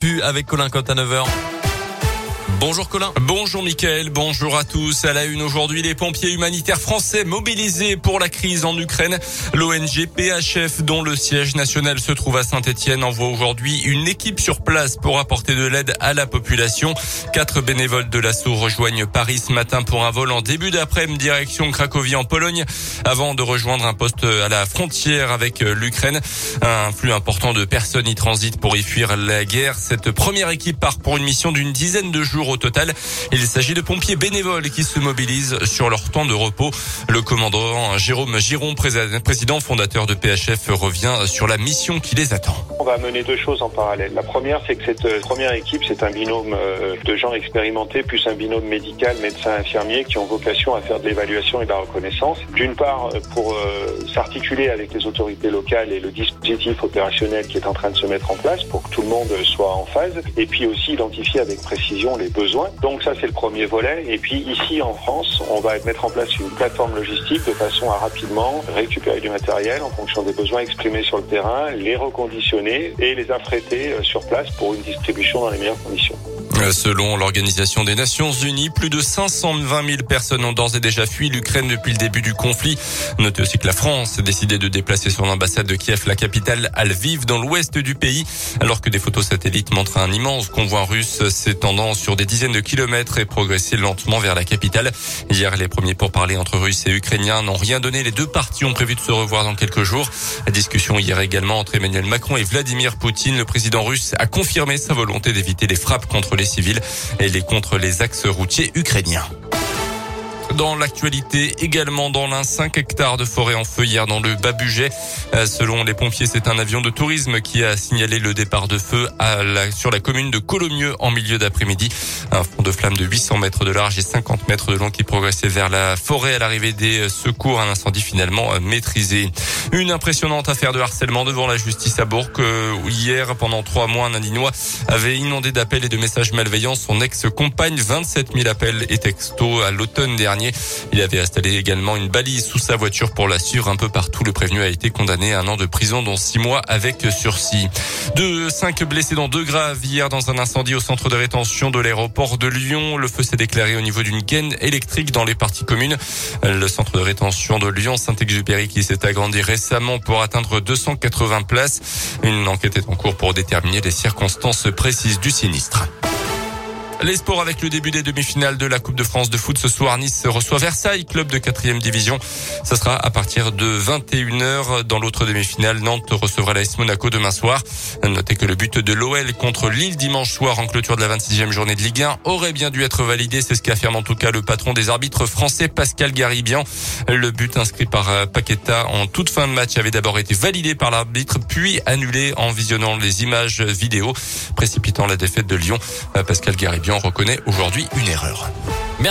Pu avec Colin Cotte à 9h. Bonjour Colin. Bonjour Mickaël, bonjour à tous. À la une aujourd'hui, les pompiers humanitaires français mobilisés pour la crise en Ukraine. L'ONG PHF, dont le siège national se trouve à Saint-Etienne, envoie aujourd'hui une équipe sur place pour apporter de l'aide à la population. Quatre bénévoles de l'assaut rejoignent Paris ce matin pour un vol en début d'après-midi direction Cracovie en Pologne avant de rejoindre un poste à la frontière avec l'Ukraine. Un flux important de personnes y transitent pour y fuir la guerre. Cette première équipe part pour une mission d'une dizaine de jours au total. Il s'agit de pompiers bénévoles qui se mobilisent sur leur temps de repos. Le commandant Jérôme Giron, président fondateur de PHF, revient sur la mission qui les attend. On va mener deux choses en parallèle. La première, c'est que cette euh, première équipe, c'est un binôme euh, de gens expérimentés, plus un binôme médical, médecin, infirmier, qui ont vocation à faire de l'évaluation et de la reconnaissance. D'une part, euh, pour s'articuler avec les autorités locales et le dispositif opérationnel qui est en train de se mettre en place pour que tout le monde soit en phase, et puis aussi identifier avec précision les besoins. Donc ça, c'est le premier volet. Et puis ici, en France, on va mettre en place une plateforme logistique de façon à rapidement récupérer du matériel en fonction des besoins exprimés sur le terrain, les reconditionner et les affréter euh, sur place pour une distribution dans les meilleures conditions. Selon l'Organisation des Nations Unies, plus de 520 000 personnes ont d'ores et déjà fui l'Ukraine depuis le début du conflit. Notez aussi que la France a décidé de déplacer son ambassade de Kiev, la capitale, à Lviv, dans l'ouest du pays, alors que des photos satellites montrent un immense convoi russe s'étendant sur des dizaines de kilomètres et progresser lentement vers la capitale. Hier, les premiers pourparlers entre Russes et Ukrainiens n'ont rien donné. Les deux parties ont prévu de se revoir dans quelques jours. La discussion hier également entre Emmanuel Macron et Vladimir Poutine. Le président russe a confirmé sa volonté d'éviter les frappes contre les civils et les contre les axes routiers ukrainiens. Dans l'actualité, également dans l'un, 5 hectares de forêt en feu hier dans le Bas-Buget. Euh, selon les pompiers, c'est un avion de tourisme qui a signalé le départ de feu à la, sur la commune de Colomieux en milieu d'après-midi. Un front de flamme de 800 mètres de large et 50 mètres de long qui progressait vers la forêt à l'arrivée des secours. Un incendie finalement euh, maîtrisé. Une impressionnante affaire de harcèlement devant la justice à Bourg. Euh, hier, pendant trois mois, un Indinois avait inondé d'appels et de messages malveillants son ex-compagne. 27 000 appels et textos à l'automne dernier. Il avait installé également une balise sous sa voiture pour la suivre un peu partout. Le prévenu a été condamné à un an de prison, dont six mois avec sursis. De cinq blessés dans deux graves hier dans un incendie au centre de rétention de l'aéroport de Lyon. Le feu s'est déclaré au niveau d'une gaine électrique dans les parties communes. Le centre de rétention de Lyon Saint-Exupéry qui s'est agrandi récemment pour atteindre 280 places. Une enquête est en cours pour déterminer les circonstances précises du sinistre. Les sports avec le début des demi-finales de la Coupe de France de foot ce soir. Nice reçoit Versailles, club de quatrième division. Ça sera à partir de 21h. Dans l'autre demi-finale, Nantes recevra l'AS Monaco demain soir. Notez que le but de l'OL contre Lille dimanche soir en clôture de la 26e journée de Ligue 1 aurait bien dû être validé. C'est ce qu'affirme en tout cas le patron des arbitres français, Pascal Garibian. Le but inscrit par euh, Paqueta en toute fin de match avait d'abord été validé par l'arbitre, puis annulé en visionnant les images vidéo, précipitant la défaite de Lyon. Euh, Pascal Garibian reconnaît aujourd'hui une erreur.